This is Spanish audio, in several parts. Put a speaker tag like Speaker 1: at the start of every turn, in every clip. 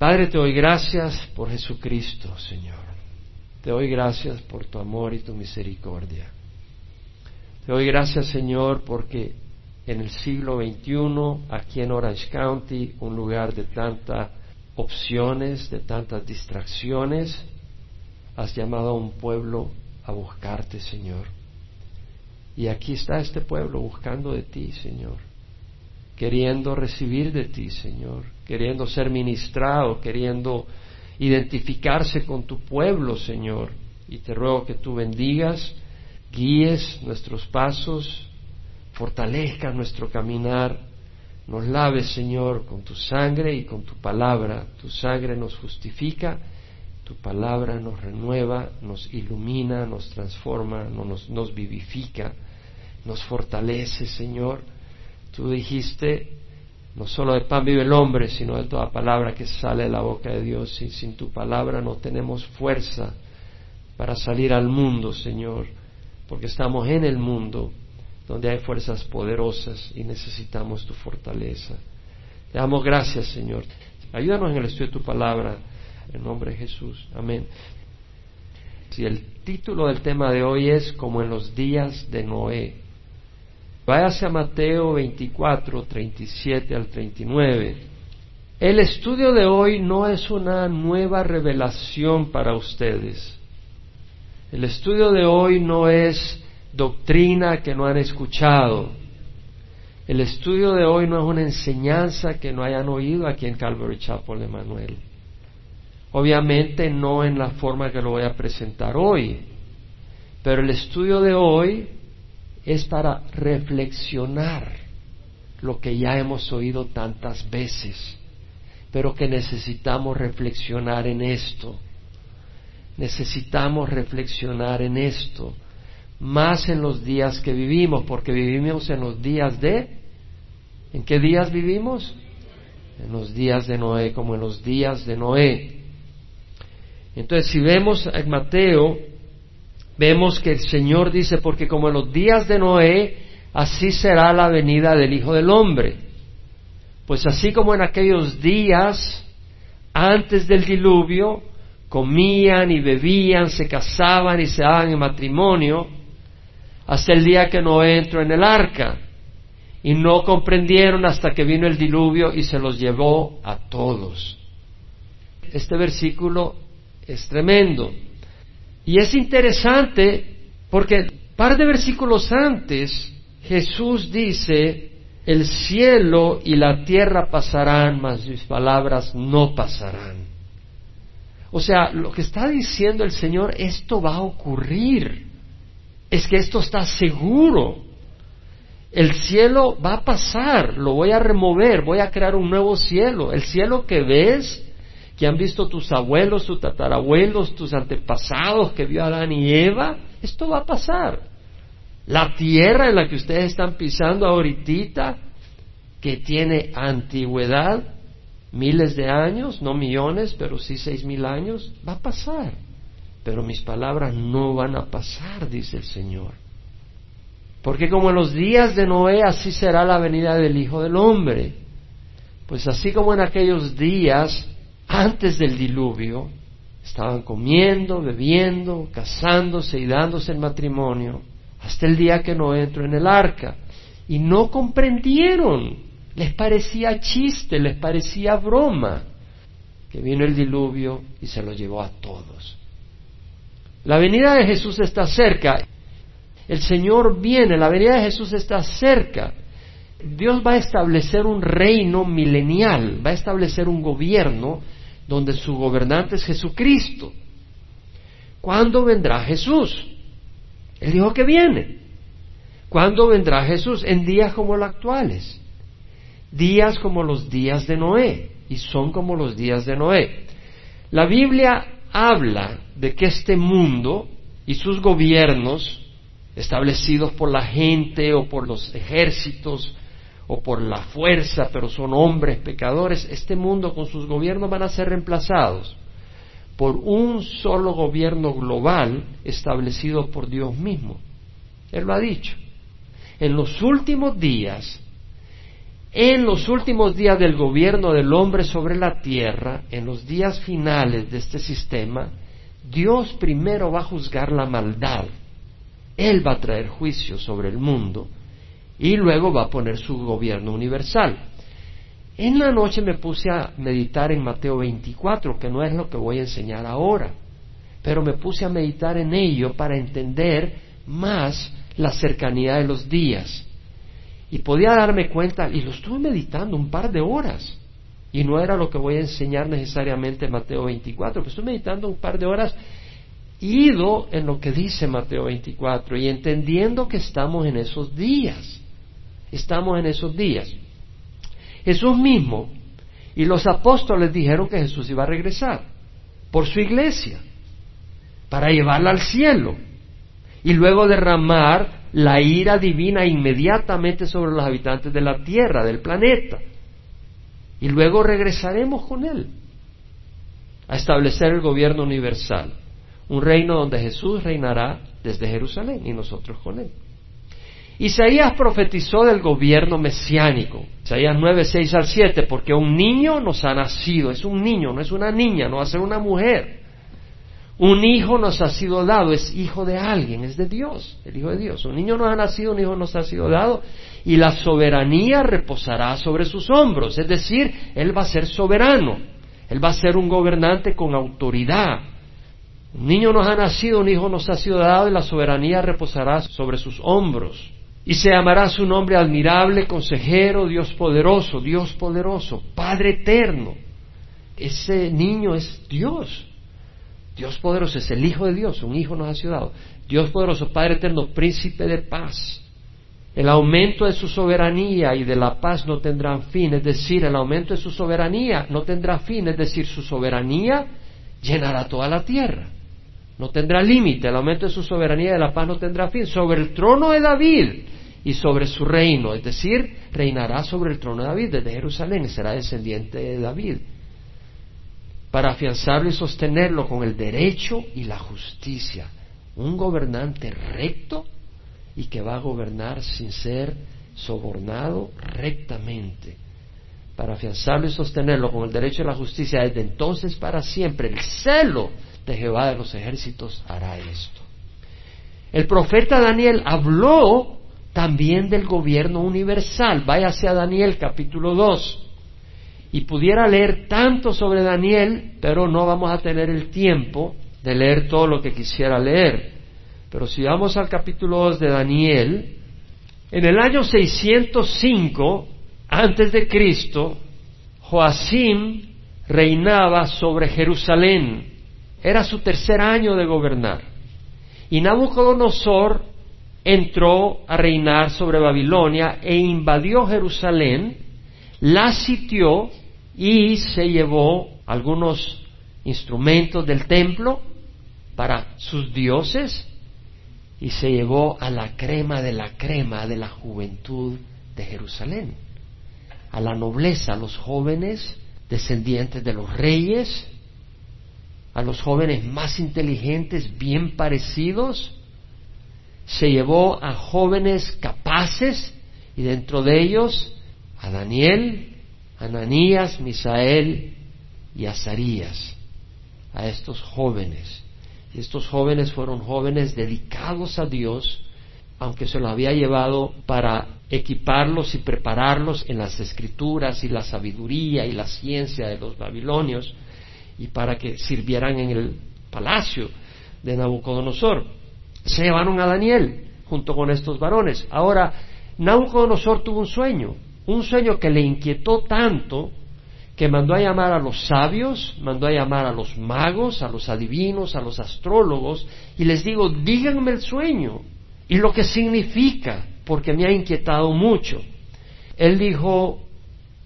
Speaker 1: Padre, te doy gracias por Jesucristo, Señor. Te doy gracias por tu amor y tu misericordia. Te doy gracias, Señor, porque en el siglo XXI, aquí en Orange County, un lugar de tantas opciones, de tantas distracciones, has llamado a un pueblo a buscarte, Señor. Y aquí está este pueblo buscando de ti, Señor, queriendo recibir de ti, Señor, queriendo ser ministrado, queriendo identificarse con tu pueblo, Señor. Y te ruego que tú bendigas, guíes nuestros pasos, fortalezcas nuestro caminar, nos laves, Señor, con tu sangre y con tu palabra. Tu sangre nos justifica, tu palabra nos renueva, nos ilumina, nos transforma, nos, nos vivifica, nos fortalece, Señor. Tú dijiste, no solo de pan vive el hombre, sino de toda palabra que sale de la boca de Dios. Y sin tu palabra no tenemos fuerza para salir al mundo, Señor, porque estamos en el mundo donde hay fuerzas poderosas y necesitamos tu fortaleza. Te damos gracias, Señor. Ayúdanos en el estudio de tu palabra, en nombre de Jesús. Amén. Si el título del tema de hoy es como en los días de Noé. Váyase a Mateo 24, 37 al 39. El estudio de hoy no es una nueva revelación para ustedes. El estudio de hoy no es doctrina que no han escuchado. El estudio de hoy no es una enseñanza que no hayan oído aquí en Calvary Chapel de Manuel. Obviamente no en la forma que lo voy a presentar hoy, pero el estudio de hoy es para reflexionar lo que ya hemos oído tantas veces, pero que necesitamos reflexionar en esto. Necesitamos reflexionar en esto, más en los días que vivimos, porque vivimos en los días de... ¿En qué días vivimos? En los días de Noé, como en los días de Noé. Entonces, si vemos en Mateo vemos que el Señor dice, porque como en los días de Noé, así será la venida del Hijo del Hombre. Pues así como en aquellos días, antes del diluvio, comían y bebían, se casaban y se daban en matrimonio, hasta el día que Noé entró en el arca. Y no comprendieron hasta que vino el diluvio y se los llevó a todos. Este versículo es tremendo. Y es interesante porque un par de versículos antes Jesús dice, el cielo y la tierra pasarán, mas mis palabras no pasarán. O sea, lo que está diciendo el Señor, esto va a ocurrir. Es que esto está seguro. El cielo va a pasar, lo voy a remover, voy a crear un nuevo cielo. El cielo que ves que han visto tus abuelos, tus tatarabuelos, tus antepasados que vio Adán y Eva, esto va a pasar. La tierra en la que ustedes están pisando ahorita, que tiene antigüedad, miles de años, no millones, pero sí seis mil años, va a pasar. Pero mis palabras no van a pasar, dice el Señor. Porque como en los días de Noé, así será la venida del Hijo del Hombre. Pues así como en aquellos días antes del diluvio, estaban comiendo, bebiendo, casándose y dándose el matrimonio, hasta el día que no entró en el arca. Y no comprendieron, les parecía chiste, les parecía broma, que vino el diluvio y se lo llevó a todos. La venida de Jesús está cerca, el Señor viene, la venida de Jesús está cerca. Dios va a establecer un reino milenial, va a establecer un gobierno donde su gobernante es Jesucristo. ¿Cuándo vendrá Jesús? Él dijo que viene. ¿Cuándo vendrá Jesús? En días como los actuales. Días como los días de Noé. Y son como los días de Noé. La Biblia habla de que este mundo y sus gobiernos, establecidos por la gente o por los ejércitos o por la fuerza, pero son hombres pecadores, este mundo con sus gobiernos van a ser reemplazados por un solo gobierno global establecido por Dios mismo. Él lo ha dicho. En los últimos días, en los últimos días del gobierno del hombre sobre la tierra, en los días finales de este sistema, Dios primero va a juzgar la maldad. Él va a traer juicio sobre el mundo y luego va a poner su gobierno universal. En la noche me puse a meditar en Mateo 24, que no es lo que voy a enseñar ahora, pero me puse a meditar en ello para entender más la cercanía de los días. Y podía darme cuenta, y lo estuve meditando un par de horas, y no era lo que voy a enseñar necesariamente en Mateo 24, pero estoy meditando un par de horas, ido en lo que dice Mateo 24 y entendiendo que estamos en esos días. Estamos en esos días. Jesús mismo y los apóstoles dijeron que Jesús iba a regresar por su iglesia para llevarla al cielo y luego derramar la ira divina inmediatamente sobre los habitantes de la tierra, del planeta. Y luego regresaremos con Él a establecer el gobierno universal, un reino donde Jesús reinará desde Jerusalén y nosotros con Él. Isaías profetizó del gobierno mesiánico, Isaías 9, 6 al 7, porque un niño nos ha nacido, es un niño, no es una niña, no va a ser una mujer. Un hijo nos ha sido dado, es hijo de alguien, es de Dios, el hijo de Dios. Un niño nos ha nacido, un hijo nos ha sido dado, y la soberanía reposará sobre sus hombros, es decir, Él va a ser soberano, Él va a ser un gobernante con autoridad. Un niño nos ha nacido, un hijo nos ha sido dado, y la soberanía reposará sobre sus hombros. Y se llamará su nombre admirable, consejero, Dios poderoso, Dios poderoso, Padre eterno. Ese niño es Dios. Dios poderoso es el Hijo de Dios, un Hijo nos ha sido dado. Dios poderoso, Padre eterno, príncipe de paz. El aumento de su soberanía y de la paz no tendrán fin, es decir, el aumento de su soberanía no tendrá fin, es decir, su soberanía llenará toda la tierra. No tendrá límite, el aumento de su soberanía y de la paz no tendrá fin. Sobre el trono de David y sobre su reino, es decir, reinará sobre el trono de David desde Jerusalén, será descendiente de David para afianzarlo y sostenerlo con el derecho y la justicia. Un gobernante recto y que va a gobernar sin ser sobornado rectamente. Para afianzarlo y sostenerlo con el derecho y la justicia desde entonces para siempre. El celo de Jehová de los ejércitos hará esto. El profeta Daniel habló también del gobierno universal. Váyase a Daniel capítulo 2 y pudiera leer tanto sobre Daniel, pero no vamos a tener el tiempo de leer todo lo que quisiera leer. Pero si vamos al capítulo 2 de Daniel, en el año 605 antes de Cristo, Joacim reinaba sobre Jerusalén. Era su tercer año de gobernar. Y Nabucodonosor entró a reinar sobre Babilonia e invadió Jerusalén, la sitió y se llevó algunos instrumentos del templo para sus dioses y se llevó a la crema de la crema de la juventud de Jerusalén, a la nobleza, a los jóvenes descendientes de los reyes, a los jóvenes más inteligentes, bien parecidos, se llevó a jóvenes capaces y dentro de ellos a Daniel, Ananías, Misael y Azarías, a estos jóvenes. Y estos jóvenes fueron jóvenes dedicados a Dios, aunque se lo había llevado para equiparlos y prepararlos en las escrituras y la sabiduría y la ciencia de los babilonios y para que sirvieran en el palacio de Nabucodonosor. Se llevaron a Daniel junto con estos varones. Ahora, Nabucodonosor tuvo un sueño un sueño que le inquietó tanto que mandó a llamar a los sabios, mandó a llamar a los magos, a los adivinos, a los astrólogos, y les digo, díganme el sueño y lo que significa, porque me ha inquietado mucho. Él dijo,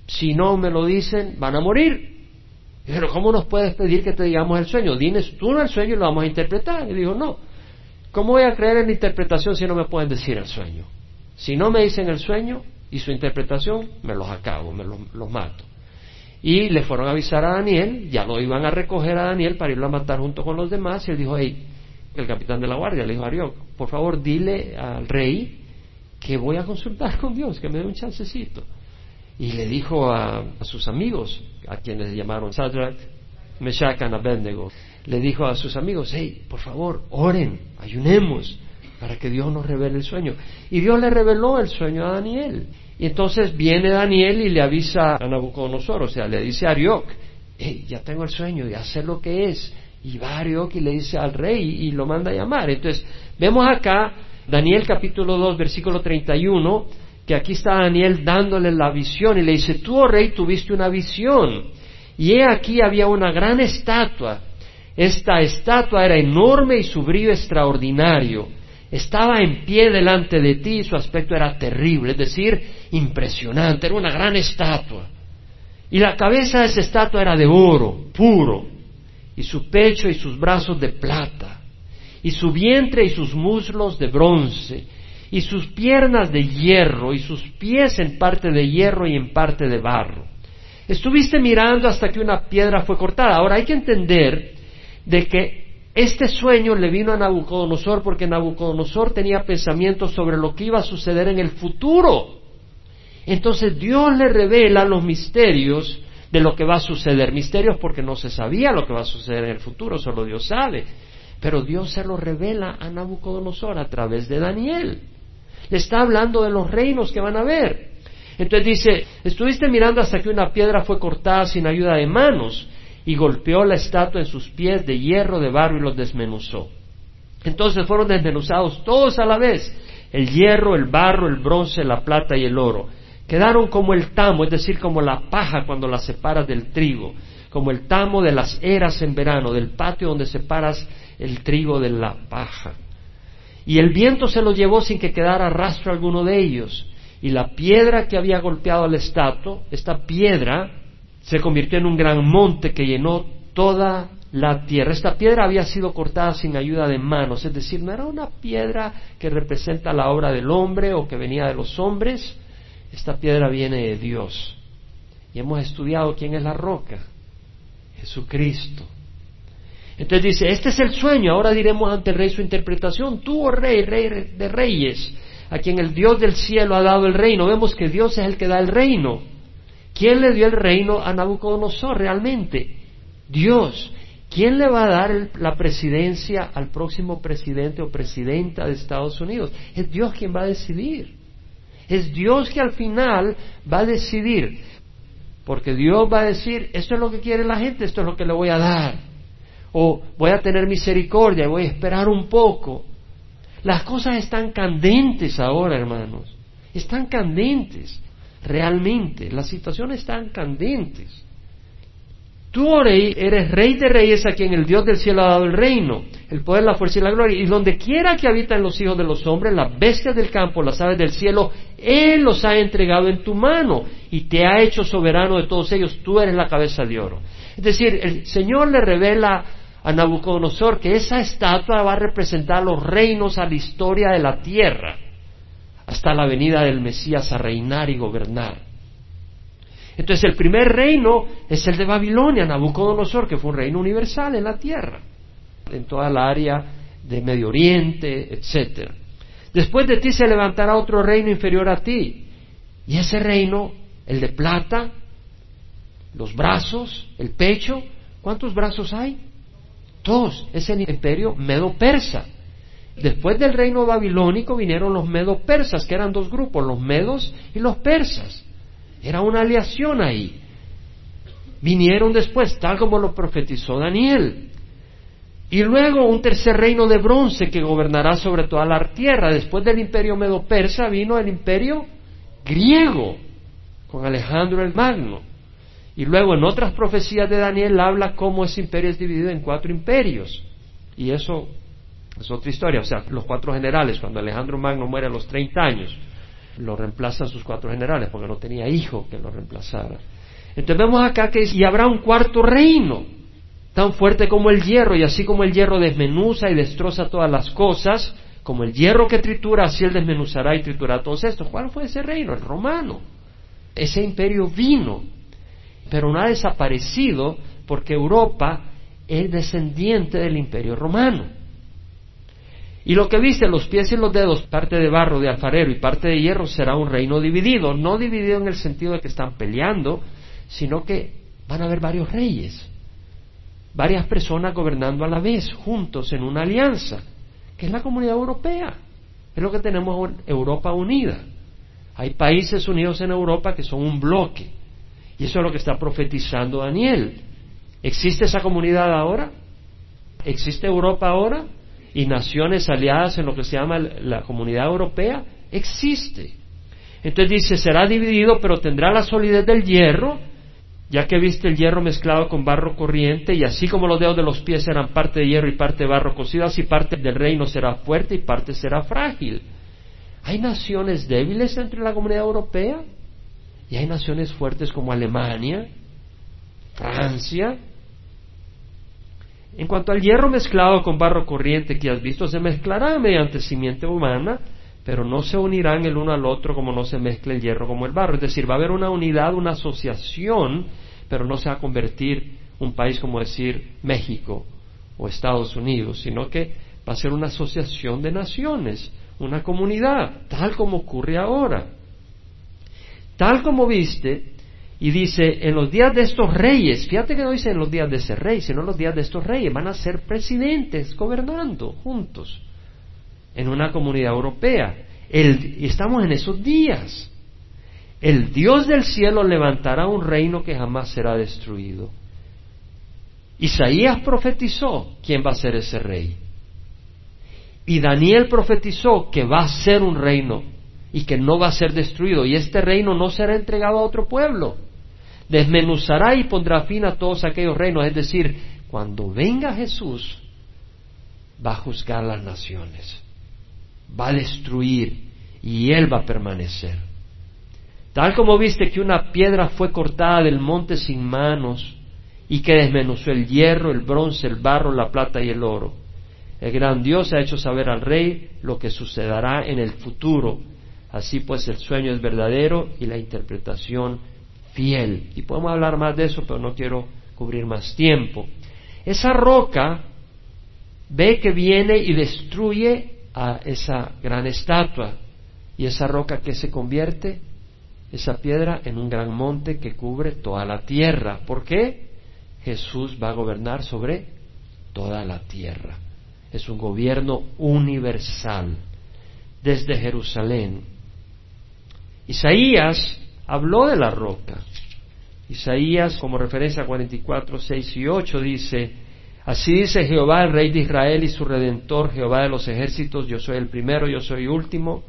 Speaker 1: si no me lo dicen, van a morir. Pero ¿cómo nos puedes pedir que te digamos el sueño? Dines tú el sueño y lo vamos a interpretar. Y dijo, no. ¿Cómo voy a creer en la interpretación si no me pueden decir el sueño? Si no me dicen el sueño, y su interpretación, me los acabo, me los, mato. Y le fueron a avisar a Daniel, ya lo iban a recoger a Daniel para irlo a matar junto con los demás, y él dijo, hey, el capitán de la guardia le dijo a Arioc, por favor dile al rey que voy a consultar con Dios, que me dé un chancecito. y le dijo a, sus amigos, a quienes llamaron Sadrach, Meshach y Abednego, le dijo a sus amigos, hey, por favor, oren, ayunemos para que Dios nos revele el sueño. Y Dios le reveló el sueño a Daniel. Y entonces viene Daniel y le avisa a Nabucodonosor, o sea, le dice a Arioc, hey, ya tengo el sueño, ya sé lo que es. Y va Arioc y le dice al rey y lo manda a llamar. Entonces, vemos acá Daniel capítulo 2, versículo 31, que aquí está Daniel dándole la visión y le dice, tú, oh rey, tuviste una visión. Y he aquí había una gran estatua. Esta estatua era enorme y su brillo extraordinario. Estaba en pie delante de ti y su aspecto era terrible, es decir, impresionante, era una gran estatua. Y la cabeza de esa estatua era de oro, puro, y su pecho y sus brazos de plata, y su vientre y sus muslos de bronce, y sus piernas de hierro, y sus pies en parte de hierro y en parte de barro. Estuviste mirando hasta que una piedra fue cortada. Ahora hay que entender de que este sueño le vino a Nabucodonosor porque Nabucodonosor tenía pensamientos sobre lo que iba a suceder en el futuro. Entonces Dios le revela los misterios de lo que va a suceder. Misterios porque no se sabía lo que va a suceder en el futuro, solo Dios sabe. Pero Dios se lo revela a Nabucodonosor a través de Daniel. Le está hablando de los reinos que van a ver. Entonces dice, estuviste mirando hasta que una piedra fue cortada sin ayuda de manos y golpeó la estatua en sus pies de hierro, de barro y los desmenuzó. Entonces fueron desmenuzados todos a la vez, el hierro, el barro, el bronce, la plata y el oro. Quedaron como el tamo, es decir, como la paja cuando la separas del trigo, como el tamo de las eras en verano, del patio donde separas el trigo de la paja. Y el viento se los llevó sin que quedara rastro alguno de ellos. Y la piedra que había golpeado al estatua, esta piedra se convirtió en un gran monte que llenó toda la tierra. Esta piedra había sido cortada sin ayuda de manos, es decir, no era una piedra que representa la obra del hombre o que venía de los hombres. Esta piedra viene de Dios. Y hemos estudiado quién es la roca. Jesucristo. Entonces dice, este es el sueño, ahora diremos ante el rey su interpretación. Tú, oh rey, rey de reyes, a quien el Dios del cielo ha dado el reino. Vemos que Dios es el que da el reino. ¿Quién le dio el reino a Nabucodonosor realmente? Dios. ¿Quién le va a dar la presidencia al próximo presidente o presidenta de Estados Unidos? Es Dios quien va a decidir. Es Dios que al final va a decidir. Porque Dios va a decir, esto es lo que quiere la gente, esto es lo que le voy a dar. O voy a tener misericordia, voy a esperar un poco. Las cosas están candentes ahora, hermanos. Están candentes realmente. Las situaciones están candentes. Tú, oh eres rey de reyes a quien el Dios del cielo ha dado el reino, el poder, la fuerza y la gloria. Y donde quiera que habitan los hijos de los hombres, las bestias del campo, las aves del cielo, Él los ha entregado en tu mano y te ha hecho soberano de todos ellos. Tú eres la cabeza de oro. Es decir, el Señor le revela a Nabucodonosor que esa estatua va a representar los reinos a la historia de la tierra hasta la venida del Mesías a reinar y gobernar. Entonces el primer reino es el de Babilonia, Nabucodonosor, que fue un reino universal en la tierra, en toda la área de Medio Oriente, etc. Después de ti se levantará otro reino inferior a ti, y ese reino, el de plata, los brazos, el pecho, ¿cuántos brazos hay? Dos, es el imperio medo-persa. Después del reino babilónico vinieron los medo-persas, que eran dos grupos, los medos y los persas. Era una aleación ahí. Vinieron después, tal como lo profetizó Daniel. Y luego un tercer reino de bronce que gobernará sobre toda la tierra. Después del imperio medo-persa vino el imperio griego, con Alejandro el Magno. Y luego en otras profecías de Daniel habla cómo ese imperio es dividido en cuatro imperios. Y eso es otra historia. O sea, los cuatro generales, cuando Alejandro Magno muere a los 30 años, lo reemplazan sus cuatro generales porque no tenía hijo que lo reemplazara. Entonces vemos acá que y habrá un cuarto reino tan fuerte como el hierro y así como el hierro desmenuza y destroza todas las cosas, como el hierro que tritura, así él desmenuzará y triturará todos estos. ¿Cuál fue ese reino? El romano. Ese imperio vino, pero no ha desaparecido porque Europa es descendiente del imperio romano. Y lo que viste, los pies y los dedos, parte de barro de alfarero y parte de hierro, será un reino dividido. No dividido en el sentido de que están peleando, sino que van a haber varios reyes, varias personas gobernando a la vez, juntos en una alianza, que es la comunidad europea. Es lo que tenemos en Europa unida. Hay países unidos en Europa que son un bloque. Y eso es lo que está profetizando Daniel. ¿Existe esa comunidad ahora? ¿Existe Europa ahora? ¿Y naciones aliadas en lo que se llama la comunidad europea? Existe. Entonces dice, será dividido, pero tendrá la solidez del hierro, ya que viste el hierro mezclado con barro corriente, y así como los dedos de los pies eran parte de hierro y parte de barro cocido, así parte del reino será fuerte y parte será frágil. Hay naciones débiles entre la comunidad europea y hay naciones fuertes como Alemania, Francia. En cuanto al hierro mezclado con barro corriente que has visto, se mezclará mediante simiente humana, pero no se unirán el uno al otro como no se mezcla el hierro como el barro. Es decir, va a haber una unidad, una asociación, pero no se va a convertir un país como decir México o Estados Unidos, sino que va a ser una asociación de naciones una comunidad, tal como ocurre ahora. Tal como viste, y dice, en los días de estos reyes, fíjate que no dice en los días de ese rey, sino en los días de estos reyes, van a ser presidentes gobernando juntos en una comunidad europea. El, estamos en esos días. El Dios del cielo levantará un reino que jamás será destruido. Isaías profetizó quién va a ser ese rey. Y Daniel profetizó que va a ser un reino y que no va a ser destruido. Y este reino no será entregado a otro pueblo. Desmenuzará y pondrá fin a todos aquellos reinos. Es decir, cuando venga Jesús, va a juzgar las naciones. Va a destruir y Él va a permanecer. Tal como viste que una piedra fue cortada del monte sin manos y que desmenuzó el hierro, el bronce, el barro, la plata y el oro el gran Dios ha hecho saber al rey lo que sucederá en el futuro. Así pues el sueño es verdadero y la interpretación fiel. Y podemos hablar más de eso, pero no quiero cubrir más tiempo. Esa roca ve que viene y destruye a esa gran estatua. Y esa roca que se convierte, esa piedra, en un gran monte que cubre toda la tierra. ¿Por qué? Jesús va a gobernar sobre toda la tierra es un gobierno universal desde Jerusalén. Isaías habló de la roca. Isaías, como referencia a 44, 6 y 8, dice, Así dice Jehová, el Rey de Israel y su Redentor, Jehová de los ejércitos, yo soy el primero, yo soy último,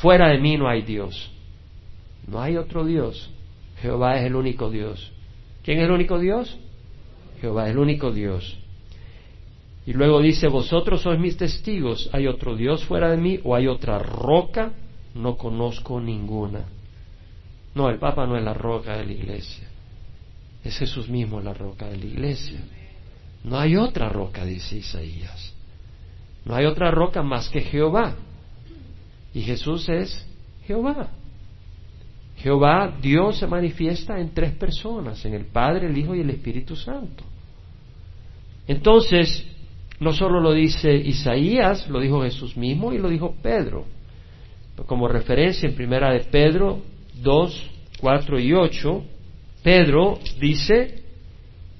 Speaker 1: fuera de mí no hay Dios. No hay otro Dios. Jehová es el único Dios. ¿Quién es el único Dios? Jehová es el único Dios. Y luego dice, vosotros sois mis testigos, ¿hay otro Dios fuera de mí o hay otra roca? No conozco ninguna. No, el Papa no es la roca de la iglesia. Es Jesús mismo la roca de la iglesia. No hay otra roca, dice Isaías. No hay otra roca más que Jehová. Y Jesús es Jehová. Jehová, Dios se manifiesta en tres personas, en el Padre, el Hijo y el Espíritu Santo. Entonces, no solo lo dice Isaías, lo dijo Jesús mismo y lo dijo Pedro. Como referencia en primera de Pedro 2, 4 y 8, Pedro dice,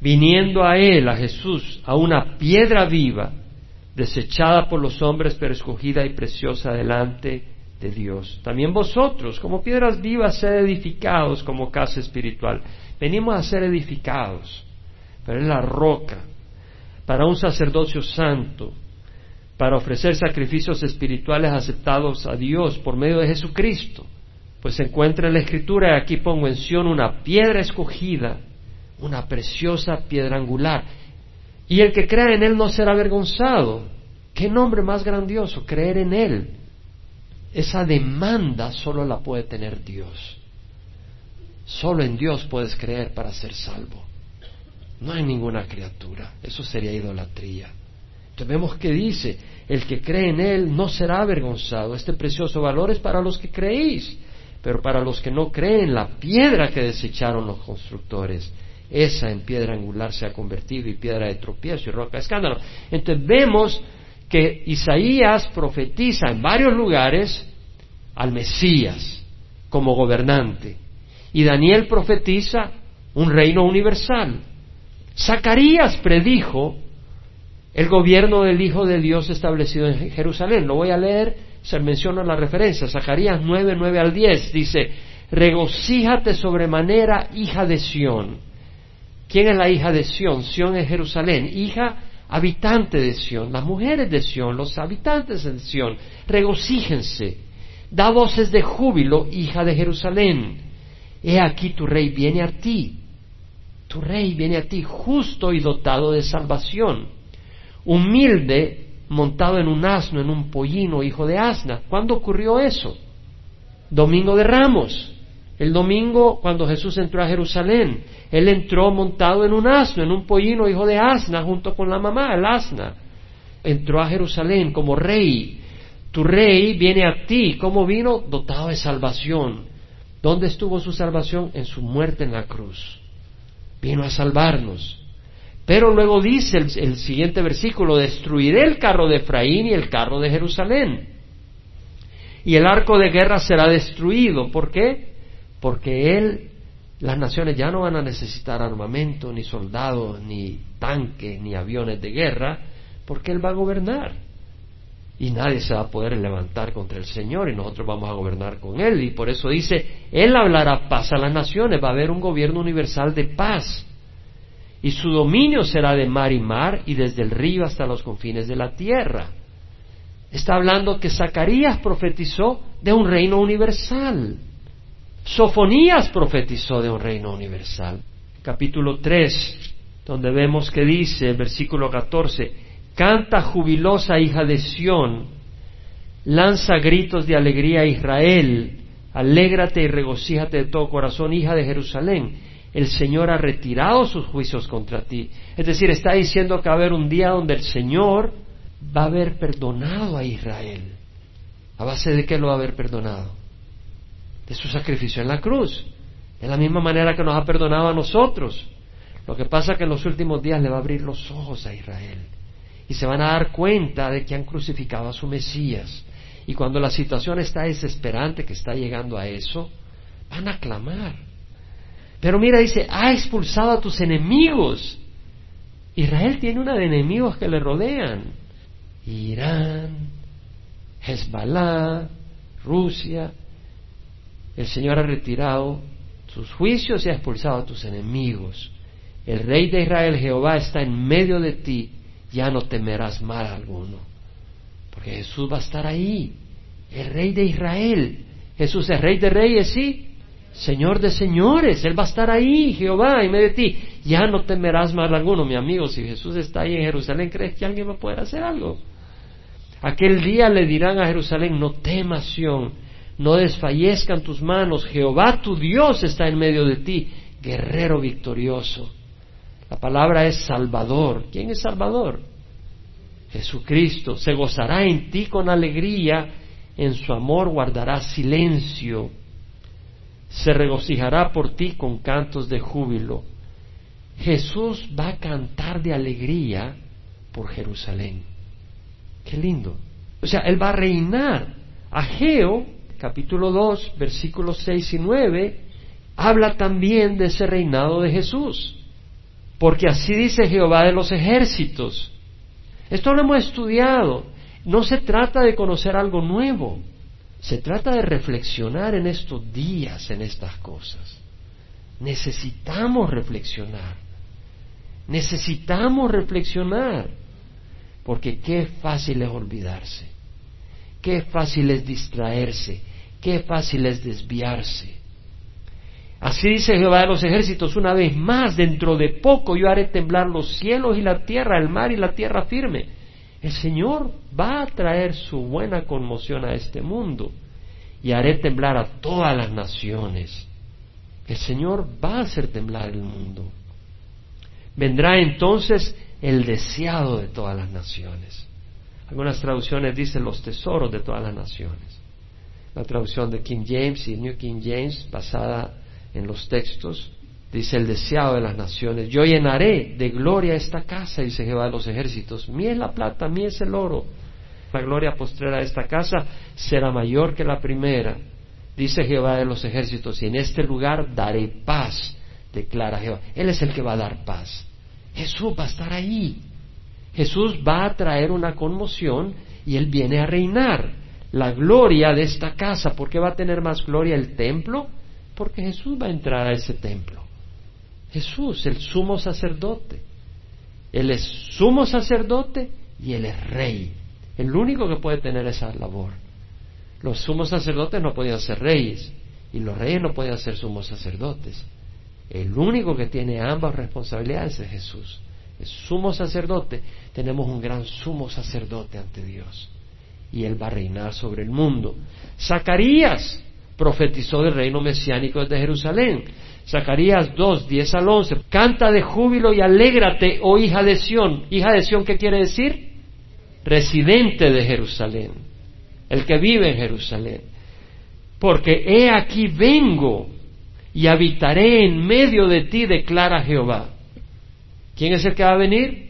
Speaker 1: viniendo a él, a Jesús, a una piedra viva, desechada por los hombres, pero escogida y preciosa delante de Dios. También vosotros, como piedras vivas, sed edificados como casa espiritual. Venimos a ser edificados, pero es la roca para un sacerdocio santo, para ofrecer sacrificios espirituales aceptados a Dios por medio de Jesucristo. Pues se encuentra en la Escritura, aquí pongo en Sion una piedra escogida, una preciosa piedra angular. Y el que crea en Él no será avergonzado. ¿Qué nombre más grandioso? Creer en Él. Esa demanda solo la puede tener Dios. Solo en Dios puedes creer para ser salvo. No hay ninguna criatura. Eso sería idolatría. Entonces vemos que dice, el que cree en Él no será avergonzado. Este precioso valor es para los que creéis, pero para los que no creen, la piedra que desecharon los constructores, esa en piedra angular se ha convertido y piedra de tropiezo y roca de escándalo. Entonces vemos que Isaías profetiza en varios lugares al Mesías como gobernante. Y Daniel profetiza un reino universal. Zacarías predijo el gobierno del Hijo de Dios establecido en Jerusalén. Lo voy a leer, se menciona la referencia. Zacarías 9, 9 al 10 dice, regocíjate sobremanera, hija de Sión. ¿Quién es la hija de Sión? Sión es Jerusalén. Hija habitante de Sión, las mujeres de Sión, los habitantes de Sión, regocíjense. Da voces de júbilo, hija de Jerusalén. He aquí tu rey viene a ti. Tu rey viene a ti justo y dotado de salvación. Humilde, montado en un asno, en un pollino, hijo de asna. ¿Cuándo ocurrió eso? Domingo de Ramos. El domingo cuando Jesús entró a Jerusalén, él entró montado en un asno, en un pollino hijo de asna, junto con la mamá, el asna. Entró a Jerusalén como rey. Tu rey viene a ti. ¿Cómo vino? Dotado de salvación. ¿Dónde estuvo su salvación? En su muerte en la cruz. Vino a salvarnos. Pero luego dice el, siguiente versículo, destruiré el carro de Efraín y el carro de Jerusalén. Y el arco de guerra será destruido. ¿Por qué? porque Él, las naciones ya no van a necesitar armamento, ni soldados, ni tanques, ni aviones de guerra, porque Él va a gobernar. Y nadie se va a poder levantar contra el Señor y nosotros vamos a gobernar con Él. Y por eso dice, Él hablará paz a las naciones, va a haber un gobierno universal de paz. Y su dominio será de mar y mar y desde el río hasta los confines de la tierra. Está hablando que Zacarías profetizó de un reino universal. Sofonías profetizó de un reino universal. Capítulo 3, donde vemos que dice, versículo 14, canta jubilosa hija de Sión, lanza gritos de alegría a Israel, alégrate y regocíjate de todo corazón, hija de Jerusalén. El Señor ha retirado sus juicios contra ti. Es decir, está diciendo que va a haber un día donde el Señor va a haber perdonado a Israel. ¿A base de qué lo va a haber perdonado? de su sacrificio en la cruz. De la misma manera que nos ha perdonado a nosotros. Lo que pasa es que en los últimos días le va a abrir los ojos a Israel. Y se van a dar cuenta de que han crucificado a su Mesías. Y cuando la situación está desesperante, que está llegando a eso, van a clamar. Pero mira, dice, ha expulsado a tus enemigos. Israel tiene una de enemigos que le rodean. Irán, Hezbollah, Rusia, el Señor ha retirado sus juicios y ha expulsado a tus enemigos. El Rey de Israel, Jehová, está en medio de ti, ya no temerás mal alguno. Porque Jesús va a estar ahí, el Rey de Israel. Jesús es Rey de Reyes, sí, Señor de Señores, Él va a estar ahí, Jehová, en medio de ti. Ya no temerás mal alguno, mi amigo. Si Jesús está ahí en Jerusalén, ¿crees que alguien va a poder hacer algo? Aquel día le dirán a Jerusalén, no temas, Sion, no desfallezcan tus manos, Jehová tu Dios está en medio de ti, guerrero victorioso. La palabra es Salvador. ¿Quién es Salvador? Jesucristo. Se gozará en ti con alegría, en su amor guardará silencio. Se regocijará por ti con cantos de júbilo. Jesús va a cantar de alegría por Jerusalén. Qué lindo. O sea, Él va a reinar. Ageo capítulo 2, versículos 6 y 9, habla también de ese reinado de Jesús. Porque así dice Jehová de los ejércitos. Esto lo hemos estudiado. No se trata de conocer algo nuevo. Se trata de reflexionar en estos días en estas cosas. Necesitamos reflexionar. Necesitamos reflexionar. Porque qué fácil es olvidarse. Qué fácil es distraerse, qué fácil es desviarse. Así dice Jehová de los ejércitos una vez más, dentro de poco yo haré temblar los cielos y la tierra, el mar y la tierra firme. El Señor va a traer su buena conmoción a este mundo y haré temblar a todas las naciones. El Señor va a hacer temblar el mundo. Vendrá entonces el deseado de todas las naciones. Algunas traducciones dicen los tesoros de todas las naciones. La traducción de King James y New King James, basada en los textos, dice el deseado de las naciones, yo llenaré de gloria esta casa, dice Jehová de los ejércitos, mí es la plata, mí es el oro. La gloria postrera de esta casa será mayor que la primera, dice Jehová de los ejércitos, y en este lugar daré paz, declara Jehová. Él es el que va a dar paz. Jesús va a estar ahí. Jesús va a traer una conmoción y Él viene a reinar. La gloria de esta casa, ¿por qué va a tener más gloria el templo? Porque Jesús va a entrar a ese templo. Jesús, el sumo sacerdote. Él es sumo sacerdote y Él es rey. El único que puede tener esa labor. Los sumos sacerdotes no podían ser reyes y los reyes no podían ser sumos sacerdotes. El único que tiene ambas responsabilidades es Jesús. Es sumo sacerdote. Tenemos un gran sumo sacerdote ante Dios. Y Él va a reinar sobre el mundo. Zacarías profetizó del reino mesiánico desde Jerusalén. Zacarías 2, 10 al 11. Canta de júbilo y alégrate, oh hija de Sión. Hija de Sión, ¿qué quiere decir? Residente de Jerusalén. El que vive en Jerusalén. Porque he aquí vengo y habitaré en medio de ti, declara Jehová. ¿Quién es el que va a venir?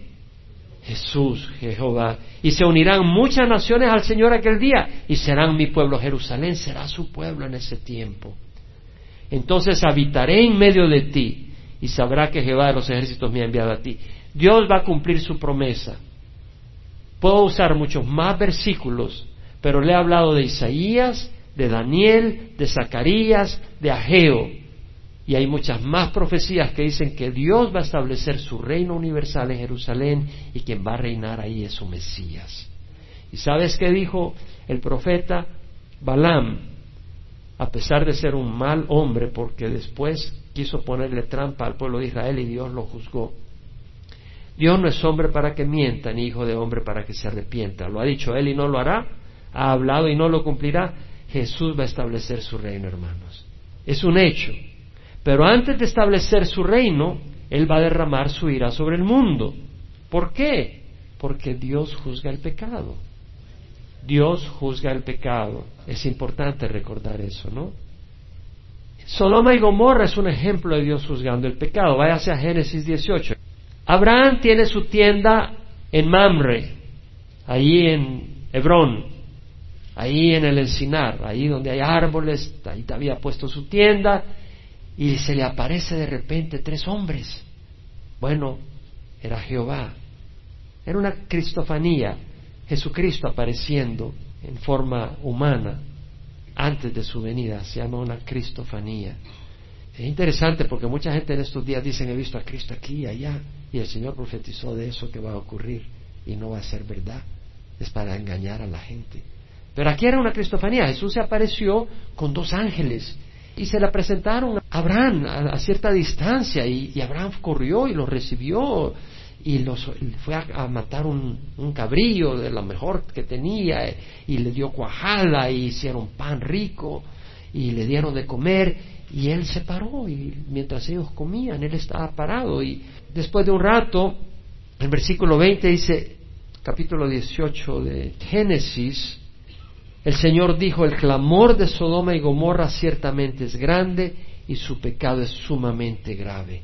Speaker 1: Jesús, Jehová. Y se unirán muchas naciones al Señor aquel día y serán mi pueblo. Jerusalén será su pueblo en ese tiempo. Entonces habitaré en medio de ti y sabrá que Jehová de los ejércitos me ha enviado a ti. Dios va a cumplir su promesa. Puedo usar muchos más versículos, pero le he hablado de Isaías, de Daniel, de Zacarías, de Ageo y hay muchas más profecías que dicen que Dios va a establecer su reino universal en Jerusalén y quien va a reinar ahí es su Mesías. ¿Y sabes qué dijo el profeta Balaam? A pesar de ser un mal hombre, porque después quiso ponerle trampa al pueblo de Israel y Dios lo juzgó. Dios no es hombre para que mienta, ni hijo de hombre para que se arrepienta. Lo ha dicho él y no lo hará. Ha hablado y no lo cumplirá. Jesús va a establecer su reino, hermanos. Es un hecho. Pero antes de establecer su reino, Él va a derramar su ira sobre el mundo. ¿Por qué? Porque Dios juzga el pecado. Dios juzga el pecado. Es importante recordar eso, ¿no? Sodoma y Gomorra es un ejemplo de Dios juzgando el pecado. Váyase a Génesis 18. Abraham tiene su tienda en Mamre, ahí en Hebrón, ahí en el encinar, ahí donde hay árboles, ahí había puesto su tienda y se le aparece de repente tres hombres. Bueno, era Jehová. Era una cristofanía, Jesucristo apareciendo en forma humana antes de su venida. Se llama una cristofanía. Es interesante porque mucha gente en estos días dicen he visto a Cristo aquí y allá y el Señor profetizó de eso que va a ocurrir y no va a ser verdad. Es para engañar a la gente. Pero aquí era una cristofanía. Jesús se apareció con dos ángeles y se la presentaron a Abraham a, cierta distancia y, Abraham corrió y lo recibió y los, fue a, matar un, cabrillo de lo mejor que tenía y le dio cuajada y hicieron pan rico y le dieron de comer y él se paró y mientras ellos comían él estaba parado y después de un rato el versículo 20 dice capítulo 18 de Génesis el Señor dijo, el clamor de Sodoma y Gomorra ciertamente es grande y su pecado es sumamente grave.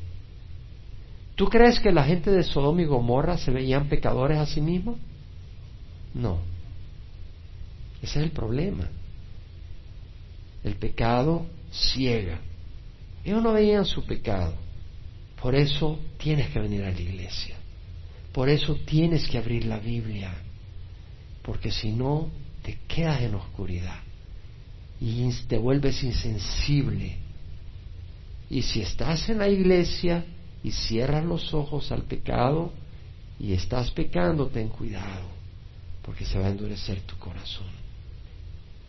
Speaker 1: ¿Tú crees que la gente de Sodoma y Gomorra se veían pecadores a sí mismos? No. Ese es el problema. El pecado ciega. Ellos no veían su pecado. Por eso tienes que venir a la iglesia. Por eso tienes que abrir la Biblia. Porque si no, te quedas en oscuridad y te vuelves insensible. Y si estás en la iglesia y cierras los ojos al pecado y estás pecando, ten cuidado, porque se va a endurecer tu corazón.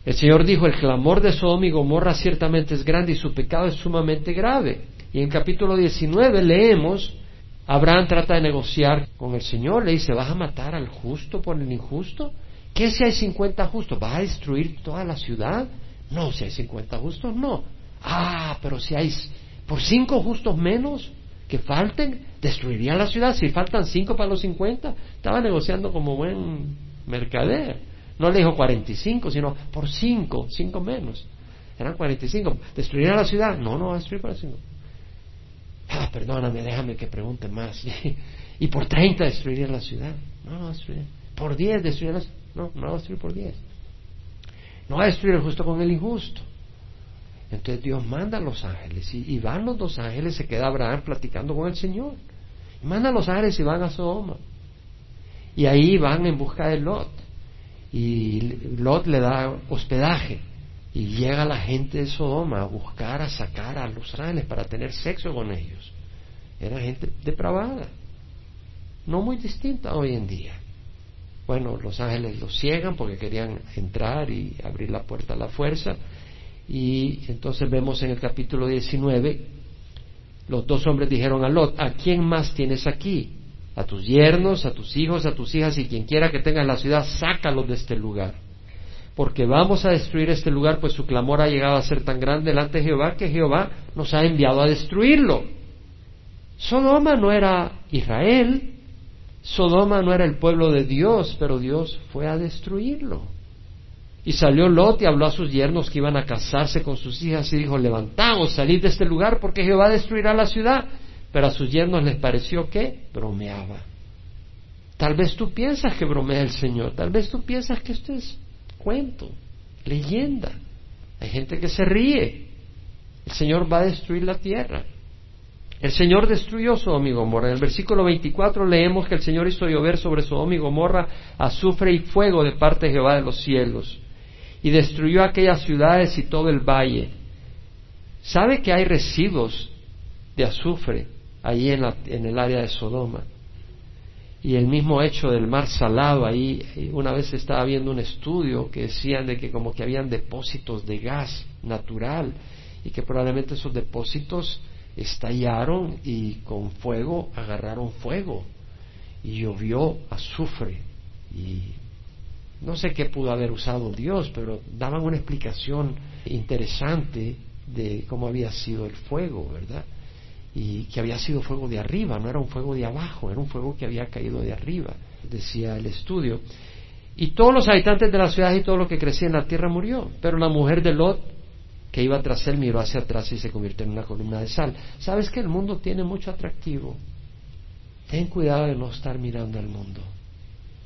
Speaker 1: El Señor dijo, el clamor de Sodoma y Gomorra ciertamente es grande y su pecado es sumamente grave. Y en capítulo 19 leemos, Abraham trata de negociar con el Señor, le dice, ¿vas a matar al justo por el injusto? ¿Qué si hay 50 justos? ¿Vas a destruir toda la ciudad? No, si hay 50 justos, no. Ah, pero si hay por cinco justos menos que falten, destruiría la ciudad. Si faltan cinco para los 50, estaba negociando como buen mercader. No le dijo 45, sino por cinco, cinco menos. Eran 45. ¿Destruiría la ciudad? No, no va a destruir para cinco. Ah, perdóname, déjame que pregunte más. y por 30 destruiría la ciudad. No, no destruir. Por 10 destruiría la ciudad. No, no va a destruir por 10. No va a destruir el justo con el injusto. Entonces Dios manda a los ángeles y, van los dos ángeles, se queda Abraham platicando con el Señor. Y manda a los ángeles y van a Sodoma. Y ahí van en busca de Lot. Y Lot le da hospedaje. Y llega la gente de Sodoma a buscar, a sacar a los ángeles para tener sexo con ellos. Era gente depravada. No muy distinta hoy en día. Bueno, los ángeles los ciegan porque querían entrar y abrir la puerta a la fuerza. Y entonces vemos en el capítulo 19, los dos hombres dijeron a Lot, ¿a quién más tienes aquí? A tus yernos, a tus hijos, a tus hijas y quien quiera que tenga en la ciudad, sácalos de este lugar. Porque vamos a destruir este lugar, pues su clamor ha llegado a ser tan grande delante de Jehová que Jehová nos ha enviado a destruirlo. Sodoma no era Israel, Sodoma no era el pueblo de Dios, pero Dios fue a destruirlo. Y salió Lot y habló a sus yernos que iban a casarse con sus hijas y dijo, levantaos, salid de este lugar porque Jehová destruirá la ciudad. Pero a sus yernos les pareció que bromeaba. Tal vez tú piensas que bromea el Señor, tal vez tú piensas que esto es cuento, leyenda. Hay gente que se ríe. El Señor va a destruir la tierra. El Señor destruyó Sodoma y Gomorra. En el versículo 24 leemos que el Señor hizo llover sobre Sodoma y Gomorra azufre y fuego de parte de Jehová de los cielos. Y destruyó aquellas ciudades y todo el valle. ¿Sabe que hay residuos de azufre ahí en, en el área de Sodoma? Y el mismo hecho del mar salado ahí, una vez estaba viendo un estudio que decían de que como que habían depósitos de gas natural y que probablemente esos depósitos estallaron y con fuego agarraron fuego y llovió azufre y no sé qué pudo haber usado Dios, pero daban una explicación interesante de cómo había sido el fuego, ¿verdad? Y que había sido fuego de arriba, no era un fuego de abajo, era un fuego que había caído de arriba, decía el estudio. Y todos los habitantes de la ciudad y todo lo que crecía en la tierra murió, pero la mujer de Lot que iba tras él miró hacia atrás y se convirtió en una columna de sal. ¿Sabes que el mundo tiene mucho atractivo? Ten cuidado de no estar mirando al mundo.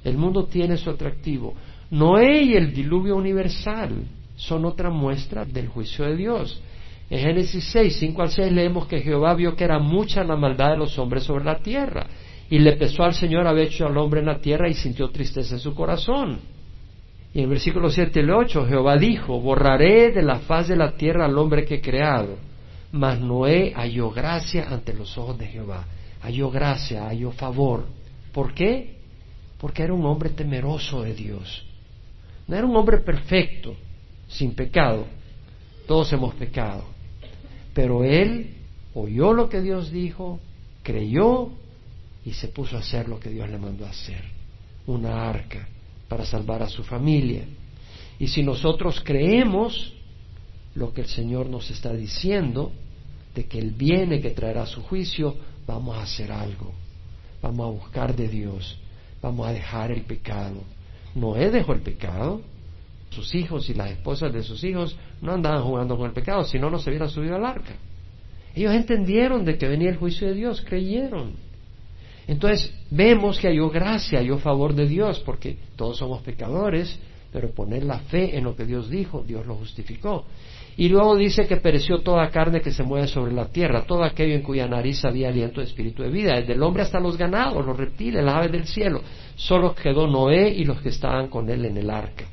Speaker 1: El mundo tiene su atractivo. Noé y el diluvio universal son otra muestra del juicio de Dios. En Génesis 6, 5 al 6 leemos que Jehová vio que era mucha la maldad de los hombres sobre la tierra y le pesó al Señor haber hecho al hombre en la tierra y sintió tristeza en su corazón. Y en el versículo 7 y 8 Jehová dijo, borraré de la faz de la tierra al hombre que he creado. Mas Noé halló gracia ante los ojos de Jehová. Halló gracia, halló favor. ¿Por qué? Porque era un hombre temeroso de Dios. No era un hombre perfecto, sin pecado. Todos hemos pecado. Pero él oyó lo que Dios dijo, creyó y se puso a hacer lo que Dios le mandó a hacer. Una arca para salvar a su familia. Y si nosotros creemos lo que el Señor nos está diciendo, de que Él viene, que traerá su juicio, vamos a hacer algo. Vamos a buscar de Dios. Vamos a dejar el pecado. Noé dejó el pecado. Sus hijos y las esposas de sus hijos no andaban jugando con el pecado, si no, no se hubieran subido al arca. Ellos entendieron de que venía el juicio de Dios, creyeron. Entonces vemos que halló gracia, halló favor de Dios, porque todos somos pecadores, pero poner la fe en lo que Dios dijo, Dios lo justificó. Y luego dice que pereció toda carne que se mueve sobre la tierra, todo aquello en cuya nariz había aliento de espíritu de vida, desde el hombre hasta los ganados, los reptiles, las aves del cielo. Solo quedó Noé y los que estaban con él en el arca.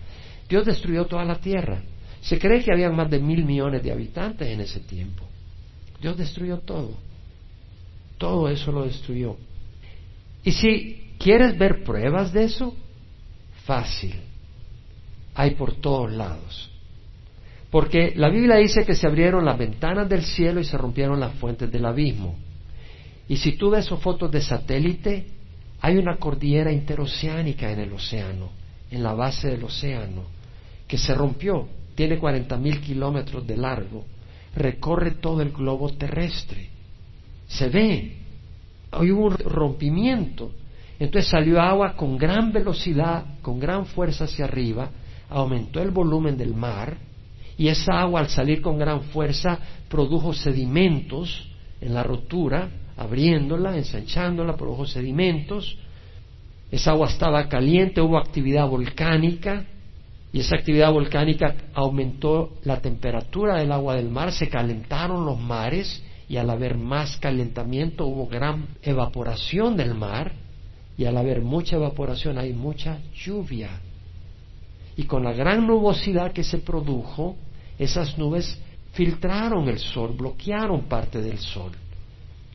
Speaker 1: Dios destruyó toda la tierra. Se cree que habían más de mil millones de habitantes en ese tiempo. Dios destruyó todo. Todo eso lo destruyó. Y si quieres ver pruebas de eso, fácil. Hay por todos lados. Porque la Biblia dice que se abrieron las ventanas del cielo y se rompieron las fuentes del abismo. Y si tú ves fotos de satélite, hay una cordillera interoceánica en el océano, en la base del océano, que se rompió, tiene 40 mil kilómetros de largo, recorre todo el globo terrestre. Se ve, hubo un rompimiento. Entonces salió agua con gran velocidad, con gran fuerza hacia arriba, aumentó el volumen del mar y esa agua al salir con gran fuerza produjo sedimentos en la rotura, abriéndola, ensanchándola, produjo sedimentos. Esa agua estaba caliente, hubo actividad volcánica y esa actividad volcánica aumentó la temperatura del agua del mar, se calentaron los mares y al haber más calentamiento hubo gran evaporación del mar y al haber mucha evaporación hay mucha lluvia. Y con la gran nubosidad que se produjo, esas nubes filtraron el sol, bloquearon parte del sol.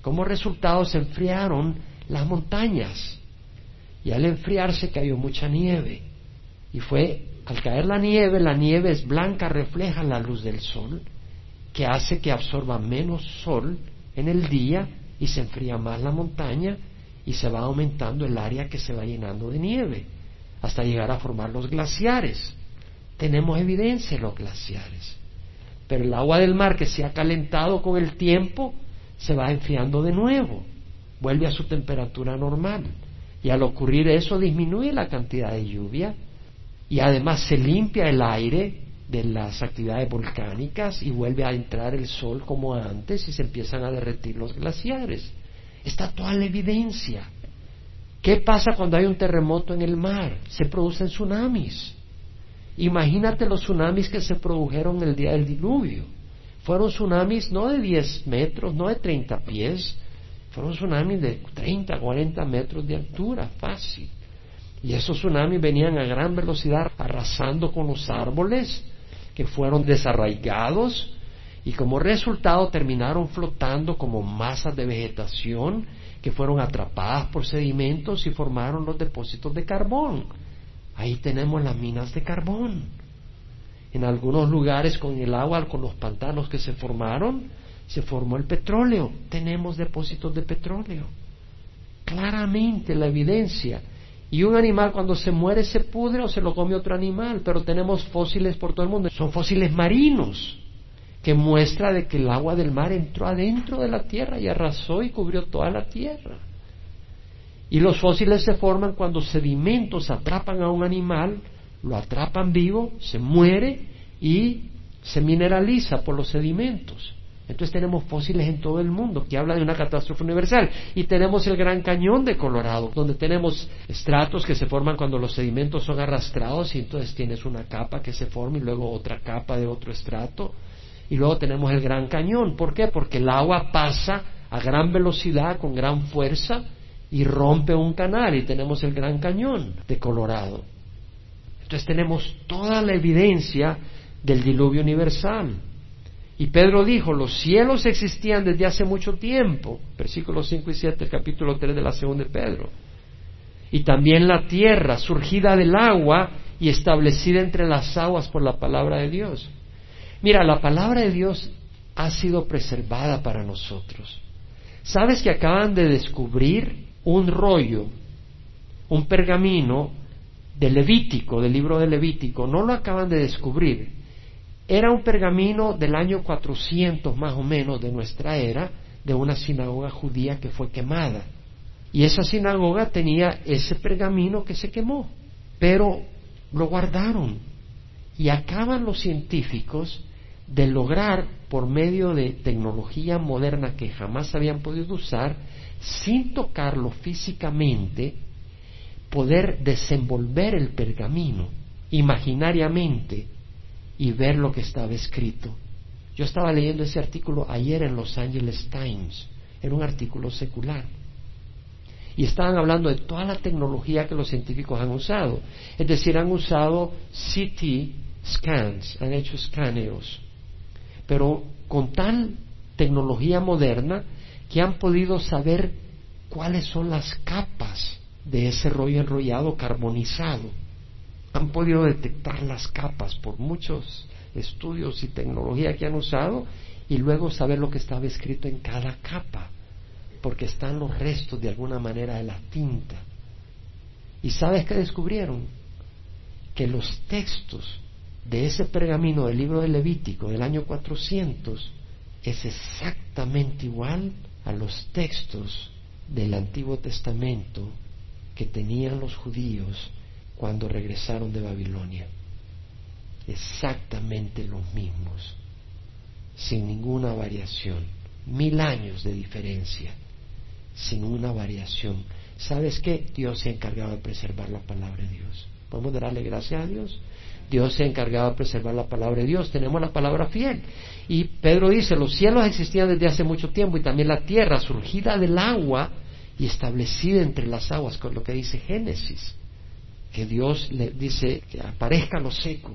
Speaker 1: Como resultado se enfriaron las montañas y al enfriarse cayó mucha nieve. Y fue al caer la nieve, la nieve es blanca, refleja la luz del sol, que hace que absorba menos sol en el día y se enfría más la montaña y se va aumentando el área que se va llenando de nieve hasta llegar a formar los glaciares. Tenemos evidencia de los glaciares. Pero el agua del mar que se ha calentado con el tiempo se va enfriando de nuevo, vuelve a su temperatura normal. Y al ocurrir eso disminuye la cantidad de lluvia y además se limpia el aire de las actividades volcánicas y vuelve a entrar el sol como antes y se empiezan a derretir los glaciares. Está toda la evidencia. ¿Qué pasa cuando hay un terremoto en el mar? Se producen tsunamis. Imagínate los tsunamis que se produjeron el día del diluvio. Fueron tsunamis no de 10 metros, no de 30 pies, fueron tsunamis de 30, 40 metros de altura, fácil. Y esos tsunamis venían a gran velocidad arrasando con los árboles que fueron desarraigados y como resultado terminaron flotando como masas de vegetación que fueron atrapadas por sedimentos y formaron los depósitos de carbón. Ahí tenemos las minas de carbón. En algunos lugares con el agua, con los pantanos que se formaron, se formó el petróleo. Tenemos depósitos de petróleo. Claramente la evidencia. Y un animal cuando se muere se pudre o se lo come otro animal, pero tenemos fósiles por todo el mundo. Son fósiles marinos que muestra de que el agua del mar entró adentro de la tierra y arrasó y cubrió toda la tierra. Y los fósiles se forman cuando sedimentos atrapan a un animal, lo atrapan vivo, se muere y se mineraliza por los sedimentos. Entonces tenemos fósiles en todo el mundo que habla de una catástrofe universal. Y tenemos el Gran Cañón de Colorado, donde tenemos estratos que se forman cuando los sedimentos son arrastrados y entonces tienes una capa que se forma y luego otra capa de otro estrato y luego tenemos el Gran Cañón. ¿Por qué? Porque el agua pasa a gran velocidad, con gran fuerza, y rompe un canal y tenemos el Gran Cañón de Colorado. Entonces tenemos toda la evidencia del diluvio universal. Y Pedro dijo, los cielos existían desde hace mucho tiempo, versículos 5 y 7 del capítulo 3 de la segunda de Pedro. Y también la tierra, surgida del agua y establecida entre las aguas por la palabra de Dios. Mira, la palabra de Dios ha sido preservada para nosotros. ¿Sabes que acaban de descubrir un rollo, un pergamino de Levítico, del libro de Levítico? No lo acaban de descubrir. Era un pergamino del año 400 más o menos de nuestra era, de una sinagoga judía que fue quemada. Y esa sinagoga tenía ese pergamino que se quemó, pero lo guardaron. Y acaban los científicos de lograr, por medio de tecnología moderna que jamás habían podido usar, sin tocarlo físicamente, poder desenvolver el pergamino imaginariamente y ver lo que estaba escrito. Yo estaba leyendo ese artículo ayer en Los Angeles Times, era un artículo secular. Y estaban hablando de toda la tecnología que los científicos han usado. Es decir, han usado CT scans, han hecho escaneos pero con tal tecnología moderna que han podido saber cuáles son las capas de ese rollo enrollado carbonizado. Han podido detectar las capas por muchos estudios y tecnología que han usado y luego saber lo que estaba escrito en cada capa, porque están los restos de alguna manera de la tinta. ¿Y sabes qué descubrieron? Que los textos de ese pergamino del libro de Levítico del año 400 es exactamente igual a los textos del Antiguo Testamento que tenían los judíos cuando regresaron de Babilonia. Exactamente los mismos, sin ninguna variación, mil años de diferencia, sin una variación. ¿Sabes qué? Dios se ha encargado de preservar la palabra de Dios. ¿Podemos darle gracias a Dios? Dios se ha encargado de preservar la palabra de Dios. Tenemos la palabra fiel. Y Pedro dice, los cielos existían desde hace mucho tiempo y también la tierra surgida del agua y establecida entre las aguas, con lo que dice Génesis. Que Dios le dice que aparezca lo seco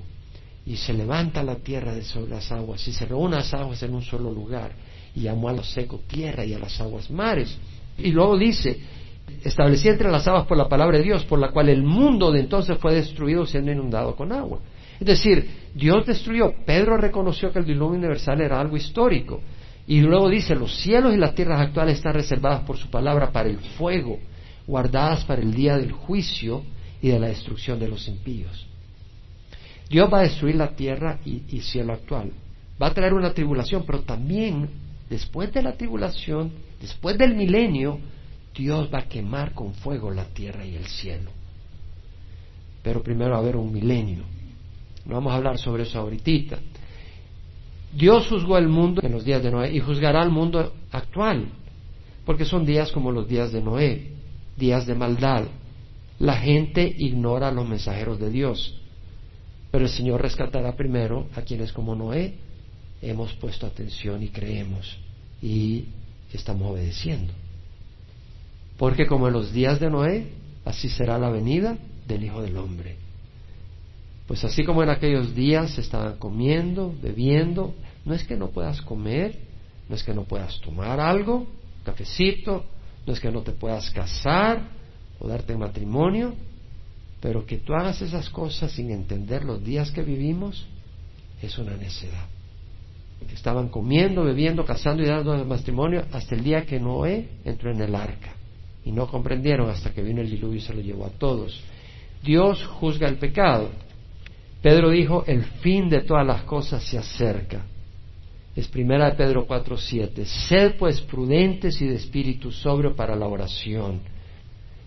Speaker 1: y se levanta la tierra de sobre las aguas y se reúnen las aguas en un solo lugar y llamó a lo seco tierra y a las aguas mares. Y luego dice, establecía entre las aguas por la palabra de Dios, por la cual el mundo de entonces fue destruido siendo inundado con agua. Es decir, Dios destruyó. Pedro reconoció que el diluvio universal era algo histórico. Y luego dice, los cielos y las tierras actuales están reservadas por su palabra para el fuego, guardadas para el día del juicio y de la destrucción de los impíos. Dios va a destruir la tierra y, y cielo actual. Va a traer una tribulación, pero también después de la tribulación, después del milenio, Dios va a quemar con fuego la tierra y el cielo. Pero primero va a haber un milenio. No vamos a hablar sobre eso ahorita. Dios juzgó el mundo en los días de Noé y juzgará al mundo actual, porque son días como los días de Noé, días de maldad. La gente ignora a los mensajeros de Dios, pero el Señor rescatará primero a quienes como Noé hemos puesto atención y creemos y estamos obedeciendo. Porque como en los días de Noé, así será la venida del Hijo del Hombre. Pues así como en aquellos días estaban comiendo, bebiendo, no es que no puedas comer, no es que no puedas tomar algo, cafecito, no es que no te puedas casar o darte matrimonio, pero que tú hagas esas cosas sin entender los días que vivimos es una necedad. Estaban comiendo, bebiendo, casando y dando matrimonio hasta el día que Noé entró en el arca y no comprendieron hasta que vino el diluvio y se lo llevó a todos. Dios juzga el pecado. Pedro dijo, el fin de todas las cosas se acerca. Es primera de Pedro 4:7. Sed pues prudentes y de espíritu sobrio para la oración.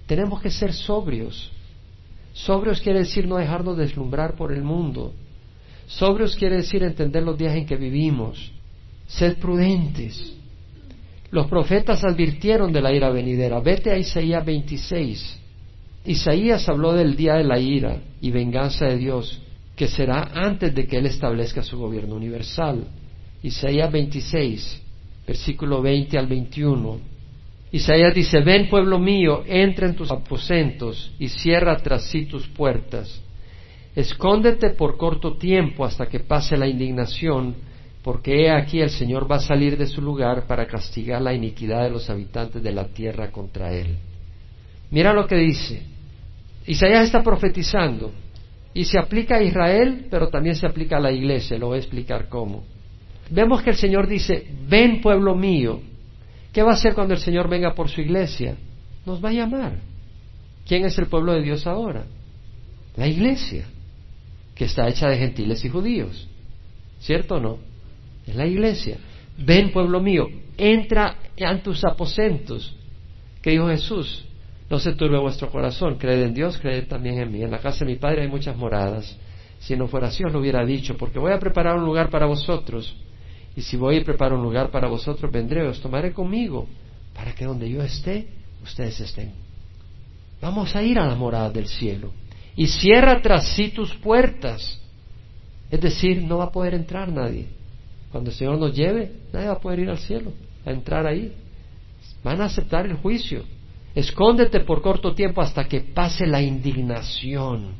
Speaker 1: Tenemos que ser sobrios. Sobrios quiere decir no dejarnos deslumbrar por el mundo. Sobrios quiere decir entender los días en que vivimos. Sed prudentes. Los profetas advirtieron de la ira venidera. Vete a Isaías 26. Isaías habló del día de la ira y venganza de Dios, que será antes de que Él establezca su gobierno universal. Isaías 26, versículo 20 al 21. Isaías dice, ven pueblo mío, entra en tus aposentos y cierra tras sí tus puertas. Escóndete por corto tiempo hasta que pase la indignación porque aquí el Señor va a salir de su lugar para castigar la iniquidad de los habitantes de la tierra contra él. Mira lo que dice. Isaías está profetizando y se aplica a Israel, pero también se aplica a la iglesia, lo voy a explicar cómo. Vemos que el Señor dice, ven pueblo mío. ¿Qué va a hacer cuando el Señor venga por su iglesia? Nos va a llamar. ¿Quién es el pueblo de Dios ahora? La iglesia, que está hecha de gentiles y judíos. ¿Cierto o no? Es la iglesia. Ven, pueblo mío, entra en tus aposentos. ¿Qué dijo Jesús? No se turbe vuestro corazón, creed en Dios, creed también en mí. En la casa de mi Padre hay muchas moradas. Si no fuera así os lo hubiera dicho, porque voy a preparar un lugar para vosotros. Y si voy a preparar un lugar para vosotros, vendré, os tomaré conmigo, para que donde yo esté, ustedes estén. Vamos a ir a la morada del cielo. Y cierra tras sí tus puertas. Es decir, no va a poder entrar nadie. Cuando el Señor nos lleve, nadie va a poder ir al cielo, a entrar ahí. Van a aceptar el juicio. Escóndete por corto tiempo hasta que pase la indignación,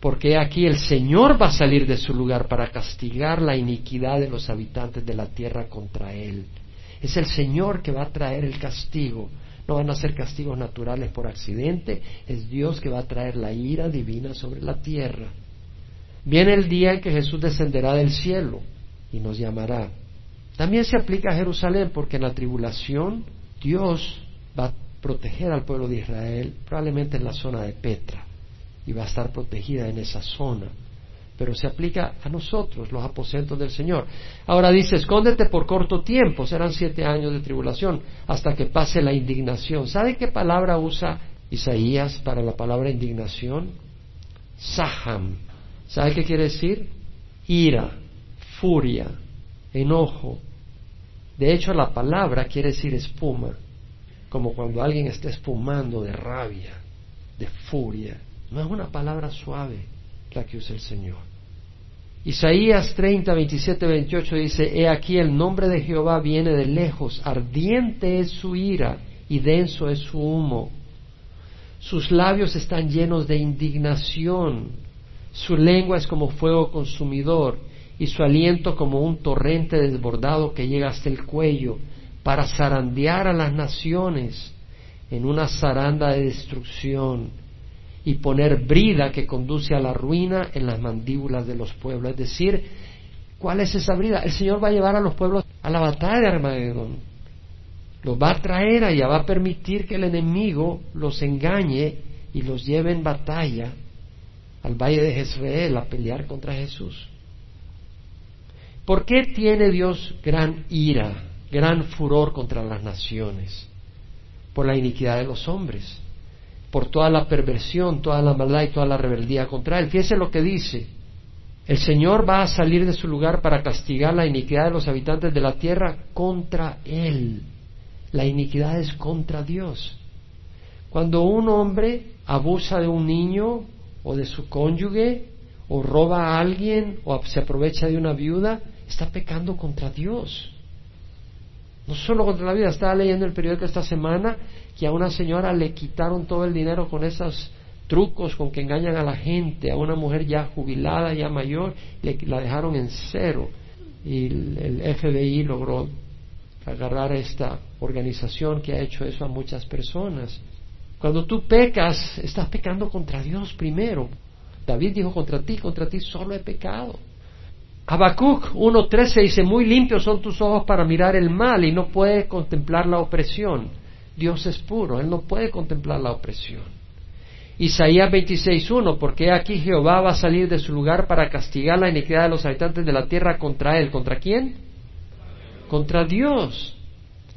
Speaker 1: porque aquí el Señor va a salir de su lugar para castigar la iniquidad de los habitantes de la tierra contra Él. Es el Señor que va a traer el castigo. No van a ser castigos naturales por accidente, es Dios que va a traer la ira divina sobre la tierra. Viene el día en que Jesús descenderá del cielo y nos llamará. También se aplica a Jerusalén porque en la tribulación Dios va a proteger al pueblo de Israel, probablemente en la zona de Petra, y va a estar protegida en esa zona. Pero se aplica a nosotros, los aposentos del Señor. Ahora dice, escóndete por corto tiempo, serán siete años de tribulación, hasta que pase la indignación. ¿Sabe qué palabra usa Isaías para la palabra indignación? Saham. ¿Sabe qué quiere decir? Ira furia, enojo. De hecho, la palabra quiere decir espuma, como cuando alguien está espumando de rabia, de furia. No es una palabra suave la que usa el Señor. Isaías 30, 27, 28 dice, He aquí el nombre de Jehová viene de lejos, ardiente es su ira y denso es su humo. Sus labios están llenos de indignación, su lengua es como fuego consumidor y su aliento como un torrente desbordado que llega hasta el cuello para zarandear a las naciones en una zaranda de destrucción y poner brida que conduce a la ruina en las mandíbulas de los pueblos. Es decir, ¿cuál es esa brida? El Señor va a llevar a los pueblos a la batalla de Armagedón. Los va a traer allá, va a permitir que el enemigo los engañe y los lleve en batalla al valle de Jezreel a pelear contra Jesús. ¿Por qué tiene Dios gran ira, gran furor contra las naciones? Por la iniquidad de los hombres por toda la perversión, toda la maldad y toda la rebeldía contra él. Fíjese lo que dice. El Señor va a salir de su lugar para castigar la iniquidad de los habitantes de la tierra contra él. La iniquidad es contra Dios. Cuando un hombre abusa de un niño o de su cónyuge o roba a alguien o se aprovecha de una viuda, está pecando contra Dios. No solo contra la vida, estaba leyendo el periódico esta semana que a una señora le quitaron todo el dinero con esos trucos con que engañan a la gente, a una mujer ya jubilada, ya mayor, le, la dejaron en cero. Y el, el FBI logró agarrar esta organización que ha hecho eso a muchas personas. Cuando tú pecas, estás pecando contra Dios primero. David dijo contra ti, contra ti solo he pecado. Habacuc 1.13 dice, muy limpios son tus ojos para mirar el mal y no puedes contemplar la opresión. Dios es puro, Él no puede contemplar la opresión. Isaías 26.1, porque aquí Jehová va a salir de su lugar para castigar la iniquidad de los habitantes de la tierra contra Él. ¿Contra quién? Contra Dios.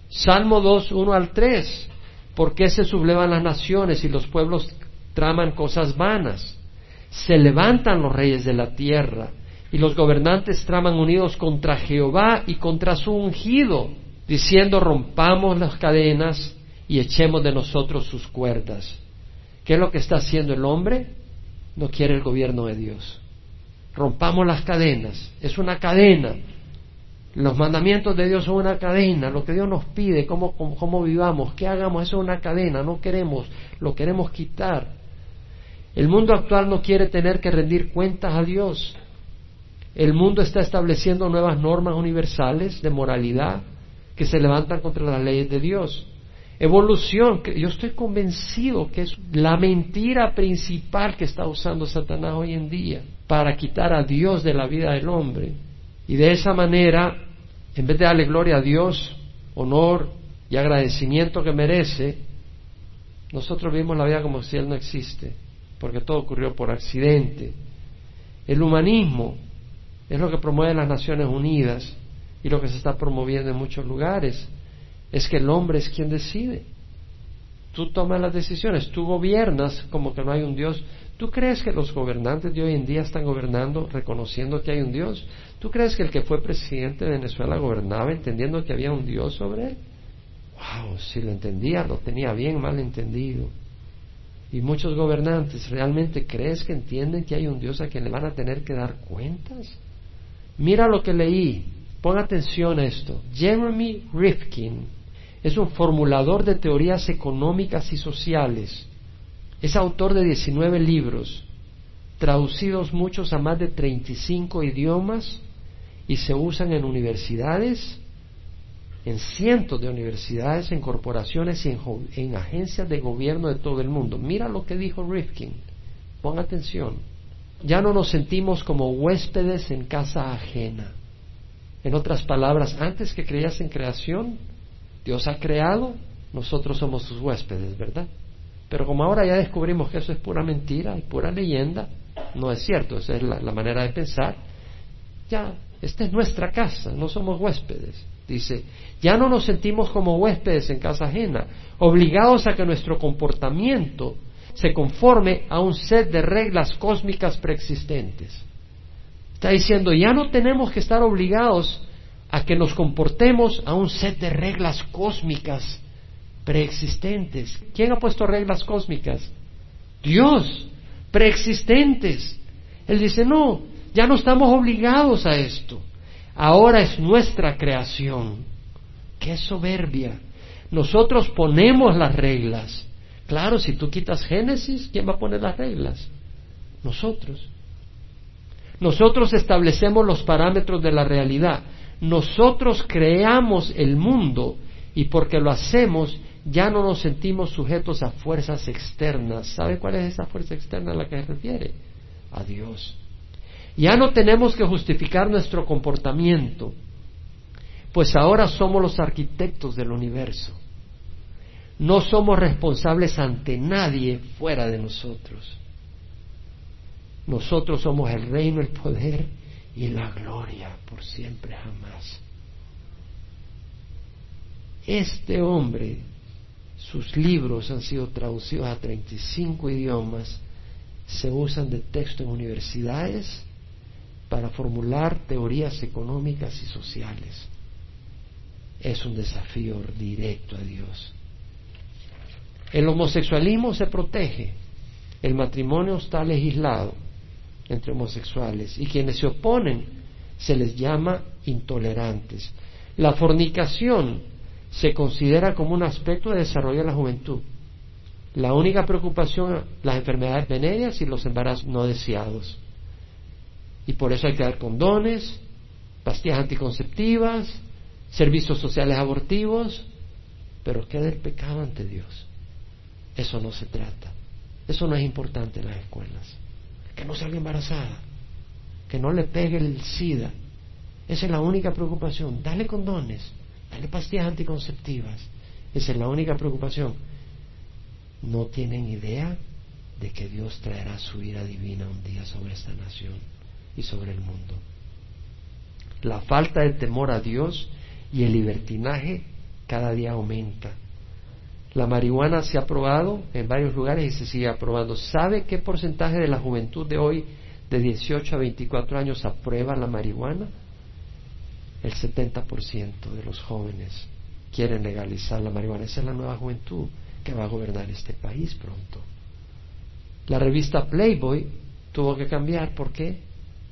Speaker 1: Salmo 2.1 al 3, ¿por qué se sublevan las naciones y los pueblos traman cosas vanas? Se levantan los reyes de la tierra y los gobernantes traman unidos contra Jehová y contra su ungido, diciendo rompamos las cadenas y echemos de nosotros sus cuerdas. ¿Qué es lo que está haciendo el hombre? No quiere el gobierno de Dios. Rompamos las cadenas. Es una cadena. Los mandamientos de Dios son una cadena. Lo que Dios nos pide, cómo, cómo, vivamos, qué hagamos, es una cadena. No queremos, lo queremos quitar. El mundo actual no quiere tener que rendir cuentas a Dios. El mundo está estableciendo nuevas normas universales de moralidad que se levantan contra las leyes de Dios. Evolución, yo estoy convencido que es la mentira principal que está usando Satanás hoy en día para quitar a Dios de la vida del hombre. Y de esa manera, en vez de darle gloria a Dios, honor y agradecimiento que merece, nosotros vivimos la vida como si Él no existe, porque todo ocurrió por accidente. El humanismo es lo que promueve las Naciones Unidas y lo que se está promoviendo en muchos lugares. Es que el hombre es quien decide. Tú tomas las decisiones, tú gobiernas como que no hay un Dios. ¿Tú crees que los gobernantes de hoy en día están gobernando reconociendo que hay un Dios? ¿Tú crees que el que fue presidente de Venezuela gobernaba entendiendo que había un Dios sobre él? Wow, si lo entendía, lo tenía bien mal entendido. Y muchos gobernantes, ¿realmente crees que entienden que hay un Dios a quien le van a tener que dar cuentas? Mira lo que leí, pon atención a esto. Jeremy Rifkin es un formulador de teorías económicas y sociales. Es autor de 19 libros, traducidos muchos a más de 35 idiomas y se usan en universidades, en cientos de universidades, en corporaciones y en, en agencias de gobierno de todo el mundo. Mira lo que dijo Rifkin. Pon atención. Ya no nos sentimos como huéspedes en casa ajena. En otras palabras, antes que creías en creación, Dios ha creado, nosotros somos sus huéspedes, ¿verdad? Pero como ahora ya descubrimos que eso es pura mentira y pura leyenda, no es cierto, esa es la, la manera de pensar, ya, esta es nuestra casa, no somos huéspedes. Dice, ya no nos sentimos como huéspedes en casa ajena, obligados a que nuestro comportamiento se conforme a un set de reglas cósmicas preexistentes. Está diciendo, ya no tenemos que estar obligados a que nos comportemos a un set de reglas cósmicas preexistentes. ¿Quién ha puesto reglas cósmicas? Dios, preexistentes. Él dice, no, ya no estamos obligados a esto. Ahora es nuestra creación. Qué soberbia. Nosotros ponemos las reglas. Claro, si tú quitas Génesis, ¿quién va a poner las reglas? Nosotros. Nosotros establecemos los parámetros de la realidad. Nosotros creamos el mundo y porque lo hacemos ya no nos sentimos sujetos a fuerzas externas. ¿Sabe cuál es esa fuerza externa a la que se refiere? A Dios. Ya no tenemos que justificar nuestro comportamiento, pues ahora somos los arquitectos del universo. No somos responsables ante nadie fuera de nosotros. Nosotros somos el reino, el poder y la gloria por siempre jamás. Este hombre, sus libros han sido traducidos a 35 idiomas, se usan de texto en universidades para formular teorías económicas y sociales. Es un desafío directo a Dios. El homosexualismo se protege, el matrimonio está legislado, entre homosexuales y quienes se oponen se les llama intolerantes. La fornicación se considera como un aspecto de desarrollo de la juventud. La única preocupación, las enfermedades venéreas y los embarazos no deseados. Y por eso hay que dar condones, pastillas anticonceptivas, servicios sociales abortivos, pero ¿qué del pecado ante Dios? Eso no se trata. Eso no es importante en las escuelas que no salga embarazada, que no le pegue el SIDA. Esa es la única preocupación. Dale condones, dale pastillas anticonceptivas. Esa es la única preocupación. No tienen idea de que Dios traerá su ira divina un día sobre esta nación y sobre el mundo. La falta de temor a Dios y el libertinaje cada día aumenta. La marihuana se ha probado en varios lugares y se sigue aprobando. ¿Sabe qué porcentaje de la juventud de hoy, de 18 a 24 años, aprueba la marihuana? El 70% de los jóvenes quieren legalizar la marihuana. Esa es la nueva juventud que va a gobernar este país pronto. La revista Playboy tuvo que cambiar. ¿Por qué?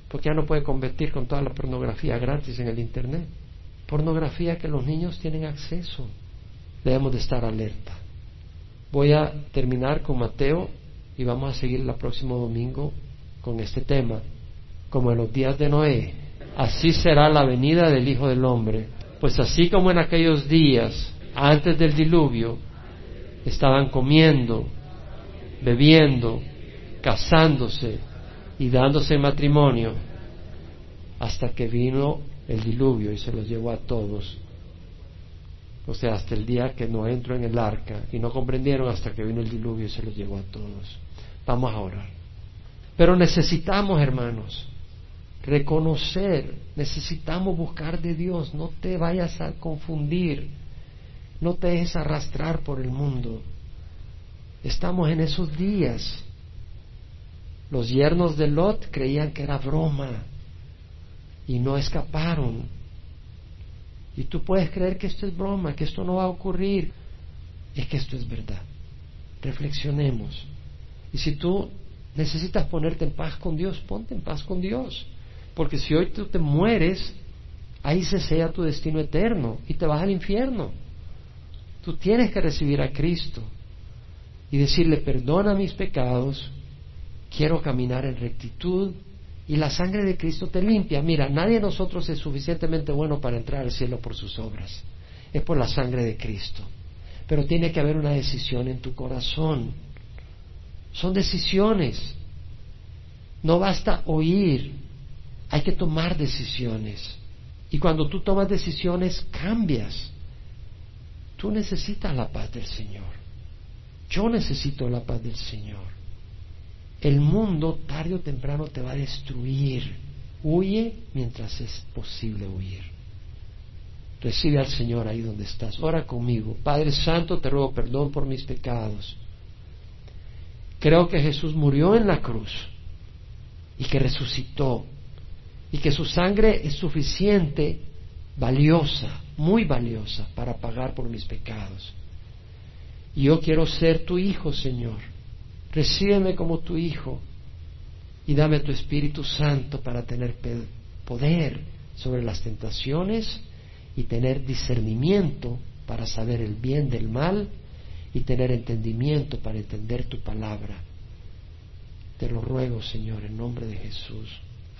Speaker 1: Porque ya no puede competir con toda la pornografía gratis en el Internet. Pornografía que los niños tienen acceso debemos de estar alerta. Voy a terminar con Mateo y vamos a seguir el próximo domingo con este tema. Como en los días de Noé, así será la venida del Hijo del Hombre. Pues así como en aquellos días, antes del diluvio, estaban comiendo, bebiendo, casándose y dándose matrimonio, hasta que vino el diluvio y se los llevó a todos o sea, hasta el día que no entró en el arca y no comprendieron hasta que vino el diluvio y se los llevó a todos. Vamos a orar. Pero necesitamos, hermanos, reconocer, necesitamos buscar de Dios, no te vayas a confundir, no te dejes arrastrar por el mundo. Estamos en esos días. Los yernos de Lot creían que era broma y no escaparon y tú puedes creer que esto es broma, que esto no va a ocurrir. Es que esto es verdad. Reflexionemos. Y si tú necesitas ponerte en paz con Dios, ponte en paz con Dios. Porque si hoy tú te mueres, ahí se sea tu destino eterno y te vas al infierno. Tú tienes que recibir a Cristo y decirle, perdona mis pecados, quiero caminar en rectitud, y la sangre de Cristo te limpia. Mira, nadie de nosotros es suficientemente bueno para entrar al cielo por sus obras. Es por la sangre de Cristo. Pero tiene que haber una decisión en tu corazón. Son decisiones. No basta oír. Hay que tomar decisiones. Y cuando tú tomas decisiones, cambias. Tú necesitas la paz del Señor. Yo necesito la paz del Señor. El mundo tarde o temprano te va a destruir. Huye mientras es posible huir. Recibe al Señor ahí donde estás. Ora conmigo. Padre Santo, te ruego perdón por mis pecados. Creo que Jesús murió en la cruz y que resucitó y que su sangre es suficiente valiosa, muy valiosa para pagar por mis pecados. Y yo quiero ser tu hijo, Señor. Recíbeme como tu hijo y dame tu Espíritu Santo para tener poder sobre las tentaciones y tener discernimiento para saber el bien del mal y tener entendimiento para entender tu palabra. Te lo ruego, Señor, en nombre de Jesús.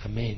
Speaker 1: Amén.